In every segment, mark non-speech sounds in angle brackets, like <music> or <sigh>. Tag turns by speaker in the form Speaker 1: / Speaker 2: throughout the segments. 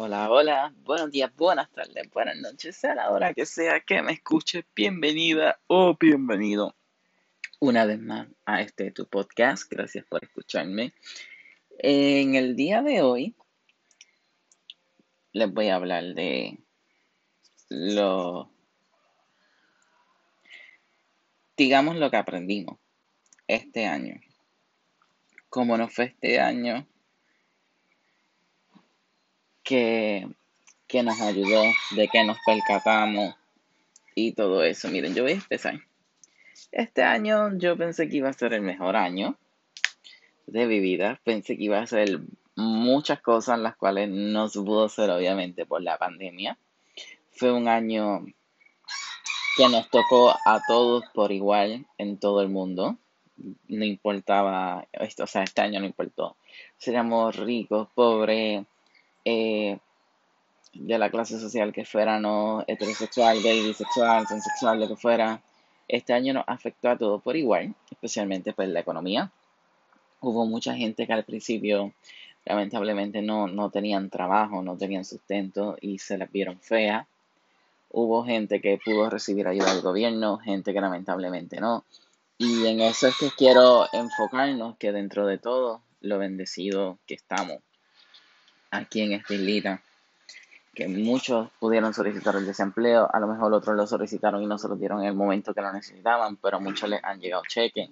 Speaker 1: Hola, hola, buenos días, buenas tardes, buenas noches, sea la hora que sea que me escuche, bienvenida o bienvenido una vez más a este tu podcast, gracias por escucharme. En el día de hoy les voy a hablar de lo, digamos lo que aprendimos este año, cómo nos fue este año que, que nos ayudó, de que nos percatamos y todo eso. Miren, yo voy a empezar. Este año yo pensé que iba a ser el mejor año de mi vida. Pensé que iba a ser muchas cosas, las cuales no se pudo hacer obviamente por la pandemia. Fue un año que nos tocó a todos por igual en todo el mundo. No importaba, o sea, este año no importó. Seríamos ricos, pobres, eh, de la clase social que fuera, no heterosexual, gay, bisexual, transexual, lo que fuera, este año nos afectó a todos por igual, especialmente pues la economía. Hubo mucha gente que al principio lamentablemente no, no tenían trabajo, no tenían sustento y se las vieron feas. Hubo gente que pudo recibir ayuda del gobierno, gente que lamentablemente no. Y en eso es que quiero enfocarnos, que dentro de todo, lo bendecido que estamos aquí en esta islita, que muchos pudieron solicitar el desempleo, a lo mejor otros lo solicitaron y no se lo dieron en el momento que lo necesitaban, pero muchos les han llegado cheques.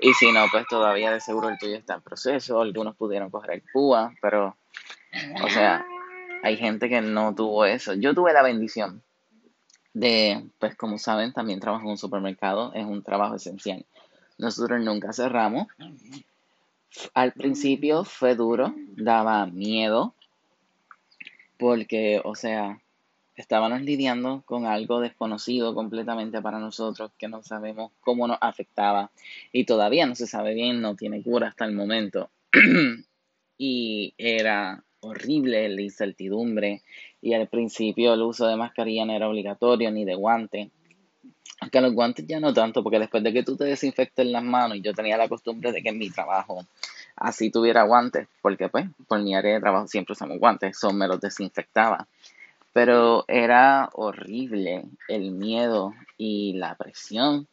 Speaker 1: Y si no, pues todavía de seguro el tuyo está en proceso, algunos pudieron coger el PUA, pero, o sea, hay gente que no tuvo eso. Yo tuve la bendición de, pues como saben, también trabajo en un supermercado, es un trabajo esencial. Nosotros nunca cerramos, al principio fue duro, daba miedo, porque, o sea, estábamos lidiando con algo desconocido completamente para nosotros, que no sabemos cómo nos afectaba y todavía no se sabe bien, no tiene cura hasta el momento. <clears throat> y era horrible la incertidumbre y al principio el uso de mascarilla no era obligatorio ni de guante. Aunque los guantes ya no tanto, porque después de que tú te desinfectes las manos, y yo tenía la costumbre de que en mi trabajo así tuviera guantes, porque pues por mi área de trabajo siempre usamos guantes, eso me los desinfectaba. Pero era horrible el miedo y la presión.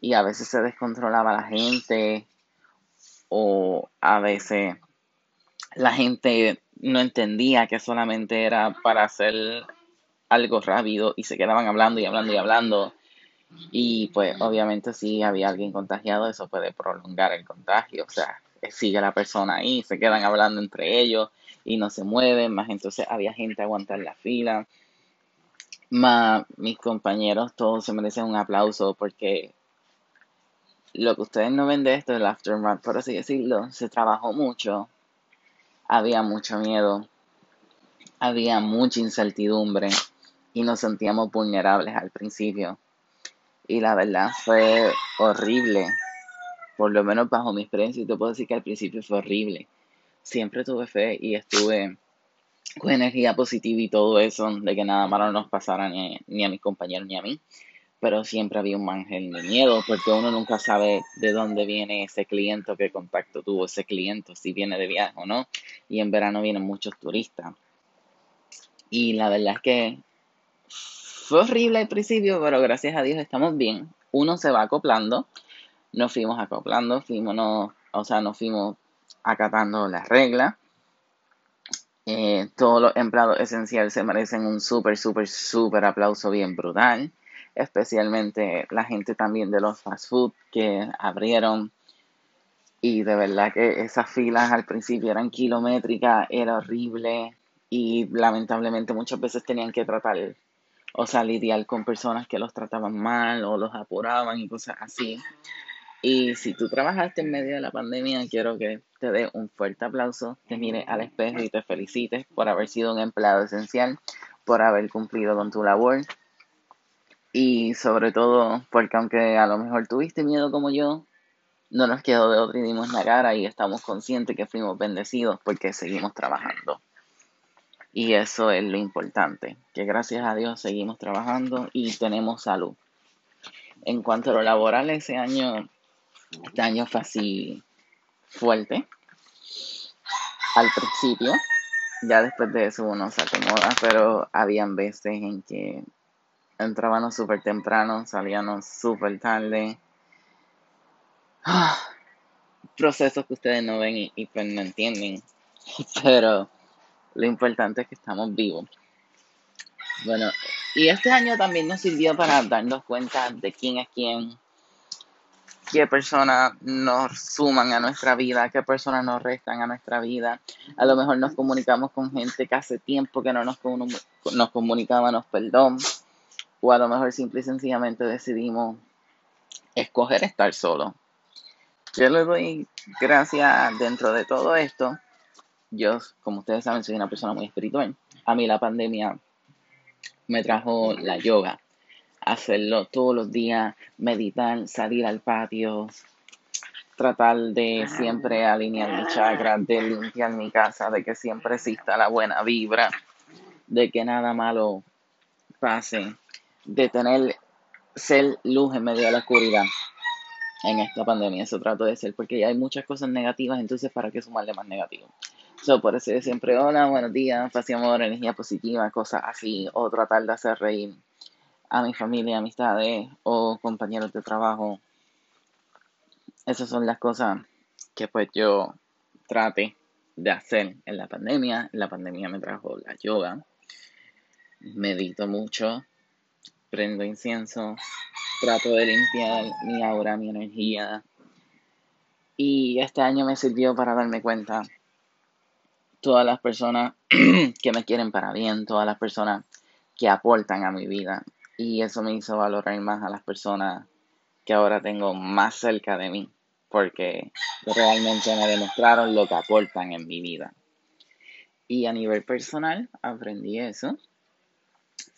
Speaker 1: Y a veces se descontrolaba la gente o a veces la gente no entendía que solamente era para hacer algo rápido y se quedaban hablando y hablando y hablando. Y pues obviamente si había alguien contagiado, eso puede prolongar el contagio. O sea, sigue la persona ahí, se quedan hablando entre ellos y no se mueven, más entonces había gente a aguantar la fila. Más mis compañeros todos se merecen un aplauso porque lo que ustedes no ven de esto, el aftermath, por así decirlo, se trabajó mucho, había mucho miedo, había mucha incertidumbre y nos sentíamos vulnerables al principio. Y la verdad fue horrible por lo menos bajo mi experiencia, te puedo decir que al principio fue horrible. Siempre tuve fe y estuve con energía positiva y todo eso, de que nada malo nos pasara ni, a mis compañeros ni a mí. Pero siempre había un ángel de miedo, porque uno nunca sabe de dónde viene ese cliente, qué contacto tuvo ese cliente, si viene de viaje o no. Y en verano vienen muchos turistas. Y la verdad es que fue horrible al principio, pero gracias a Dios estamos bien. Uno se va acoplando nos fuimos acoplando, fuimos, no, o sea, nos fuimos acatando las reglas. Eh, todos los empleados esenciales se merecen un súper, súper, súper aplauso bien brutal. Especialmente la gente también de los fast food que abrieron. Y de verdad que esas filas al principio eran kilométricas, era horrible. Y lamentablemente muchas veces tenían que tratar, o sea, lidiar con personas que los trataban mal o los apuraban y cosas así. Y si tú trabajaste en medio de la pandemia, quiero que te dé un fuerte aplauso, te mires al espejo y te felicites por haber sido un empleado esencial, por haber cumplido con tu labor. Y sobre todo, porque aunque a lo mejor tuviste miedo como yo, no nos quedó de otro y dimos la cara y estamos conscientes que fuimos bendecidos porque seguimos trabajando. Y eso es lo importante, que gracias a Dios seguimos trabajando y tenemos salud. En cuanto a lo laboral, ese año este año fue así fuerte. Al principio, ya después de eso uno se acomoda, pero habían veces en que entrábamos súper temprano, salíamos súper tarde. procesos que ustedes no ven y, y pues no entienden, <laughs> pero lo importante es que estamos vivos. Bueno, y este año también nos sirvió para darnos cuenta de quién es quién, qué personas nos suman a nuestra vida, qué personas nos restan a nuestra vida. A lo mejor nos comunicamos con gente que hace tiempo que no nos, nos comunicábamos, perdón. O a lo mejor simple y sencillamente decidimos escoger estar solo. Yo le doy gracias dentro de todo esto. Yo, como ustedes saben, soy una persona muy espiritual. A mí la pandemia me trajo la yoga hacerlo todos los días, meditar, salir al patio, tratar de siempre alinear mi chakra, de limpiar mi casa, de que siempre exista la buena vibra, de que nada malo pase, de tener ser luz en medio de la oscuridad en esta pandemia. Eso trato de ser, porque hay muchas cosas negativas, entonces ¿para qué sumarle más negativo? So, por eso yo siempre, hola, buenos días, paz y amor, energía positiva, cosas así, o tratar de hacer reír a mi familia, amistades o compañeros de trabajo. Esas son las cosas que pues yo trate de hacer en la pandemia. La pandemia me trajo la yoga. Medito mucho, prendo incienso, trato de limpiar mi aura, mi energía. Y este año me sirvió para darme cuenta todas las personas <clears throat> que me quieren para bien, todas las personas que aportan a mi vida, y eso me hizo valorar más a las personas que ahora tengo más cerca de mí, porque realmente me demostraron lo que aportan en mi vida. Y a nivel personal aprendí eso.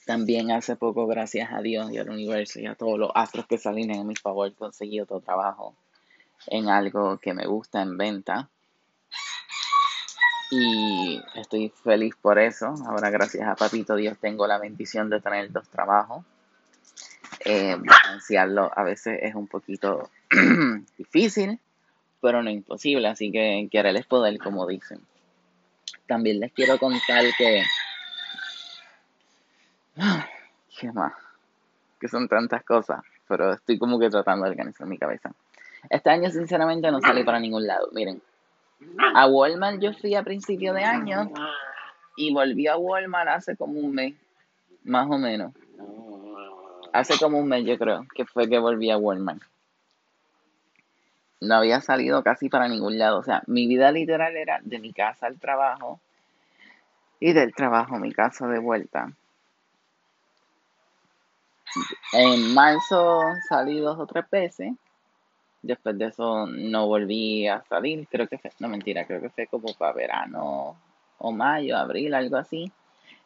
Speaker 1: También hace poco, gracias a Dios y al universo y a todos los astros que salen en mi favor, conseguí otro trabajo en algo que me gusta en venta. Y estoy feliz por eso. Ahora, gracias a Papito Dios, tengo la bendición de tener dos trabajos. Eh, a veces es un poquito <clears throat> difícil, pero no imposible. Así que querer es poder, como dicen. También les quiero contar que. <sighs> ¿Qué más? Que son tantas cosas, pero estoy como que tratando de organizar mi cabeza. Este año, sinceramente, no salí para ningún lado. Miren, a Walmart yo fui a principio de año y volví a Walmart hace como un mes, más o menos. Hace como un mes yo creo que fue que volví a Walmart. No había salido casi para ningún lado. O sea, mi vida literal era de mi casa al trabajo y del trabajo a mi casa de vuelta. En marzo salí dos o tres veces Después de eso no volví a salir, creo que fue, no mentira, creo que fue como para verano o mayo, abril, algo así.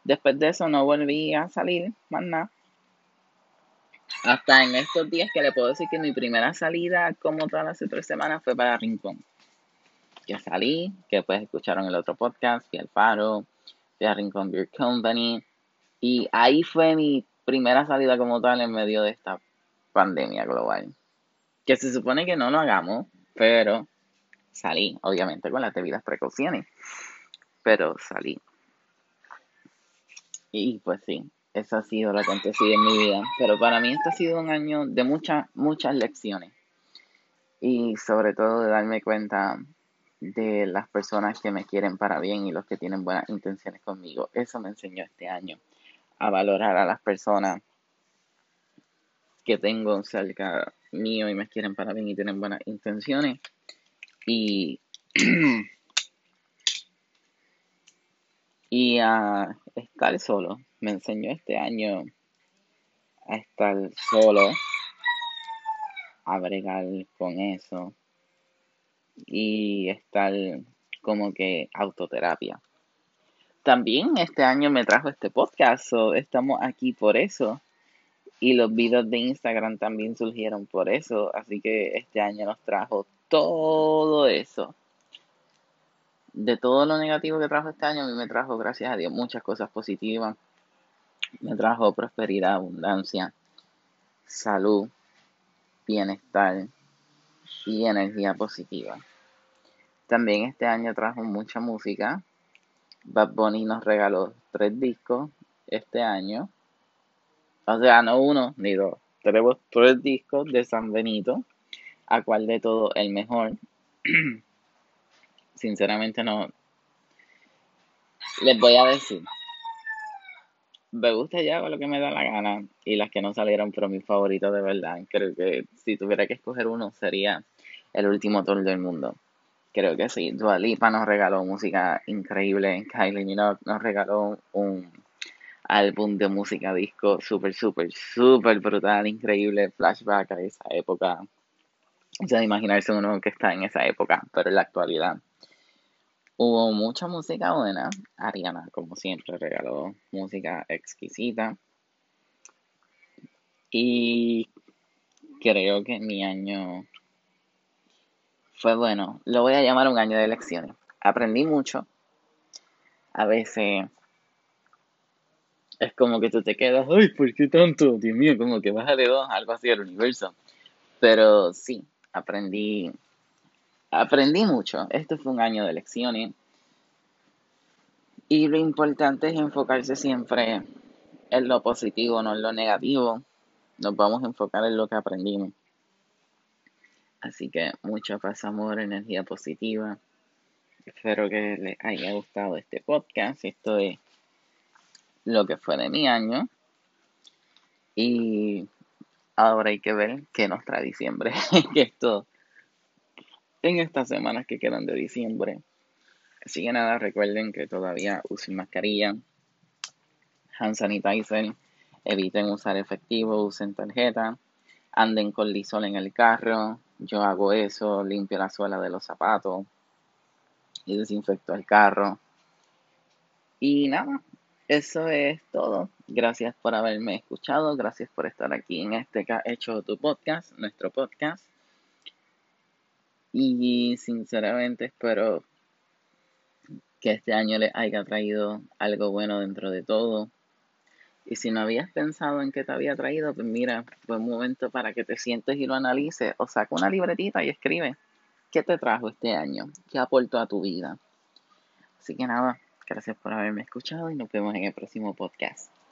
Speaker 1: Después de eso no volví a salir, más nada. Hasta en estos días que le puedo decir que mi primera salida, como todas las tres semanas, fue para Rincón. Que salí, que pues escucharon el otro podcast, fui al Faro, fui a Rincón Beer Company. Y ahí fue mi primera salida como tal en medio de esta pandemia global que se supone que no lo hagamos, pero salí, obviamente con las debidas precauciones, pero salí. Y pues sí, eso ha sido lo acontecido en mi vida. Pero para mí este ha sido un año de muchas, muchas lecciones. Y sobre todo de darme cuenta de las personas que me quieren para bien y los que tienen buenas intenciones conmigo. Eso me enseñó este año a valorar a las personas que tengo cerca mío y me quieren para bien y tienen buenas intenciones. Y, <clears throat> y a estar solo. Me enseñó este año a estar solo, a bregar con eso y estar como que autoterapia. También este año me trajo este podcast, estamos aquí por eso y los videos de Instagram también surgieron por eso. Así que este año nos trajo todo eso. De todo lo negativo que trajo este año, a mí me trajo, gracias a Dios, muchas cosas positivas. Me trajo prosperidad, abundancia, salud, bienestar y energía positiva. También este año trajo mucha música, Bad Bunny nos regaló tres discos este año. O sea, no uno ni dos. Tenemos tres discos de San Benito. ¿A cuál de todo el mejor? <clears throat> Sinceramente no. Les voy a decir. Me gusta ya lo que me da la gana y las que no salieron, pero mi favorito de verdad. Creo que si tuviera que escoger uno sería El último tour del mundo. Creo que sí. Dua Lipa nos regaló música increíble. Kylie Minogue nos regaló un álbum de música disco súper, súper, súper brutal, increíble. Flashback a esa época. O sea, imaginarse uno que está en esa época, pero en la actualidad. Hubo mucha música buena. Ariana, como siempre, regaló música exquisita. Y creo que mi año fue bueno. Lo voy a llamar un año de lecciones. Aprendí mucho. A veces es como que tú te quedas, ay, ¿por qué tanto? Dios mío, como que baja de dos, algo así del universo. Pero sí, aprendí, aprendí mucho. Este fue un año de lecciones. Y lo importante es enfocarse siempre en lo positivo, no en lo negativo. Nos vamos a enfocar en lo que aprendimos. Así que mucha paz, amor, energía positiva. Espero que les haya gustado este podcast. Esto es lo que fue de mi año. Y ahora hay que ver qué nos trae diciembre. <laughs> que esto, en estas semanas que quedan de diciembre. Así que nada, recuerden que todavía usen mascarilla, hand sanitizer, eviten usar efectivo, usen tarjeta, anden con lisol en el carro, yo hago eso, limpio la suela de los zapatos y desinfecto el carro. Y nada, eso es todo. Gracias por haberme escuchado, gracias por estar aquí en este hecho tu podcast, nuestro podcast. Y sinceramente espero que este año les haya traído algo bueno dentro de todo. Y si no habías pensado en qué te había traído, pues mira, fue un momento para que te sientes y lo analices o saca una libretita y escribe qué te trajo este año, qué aportó a tu vida. Así que nada, gracias por haberme escuchado y nos vemos en el próximo podcast.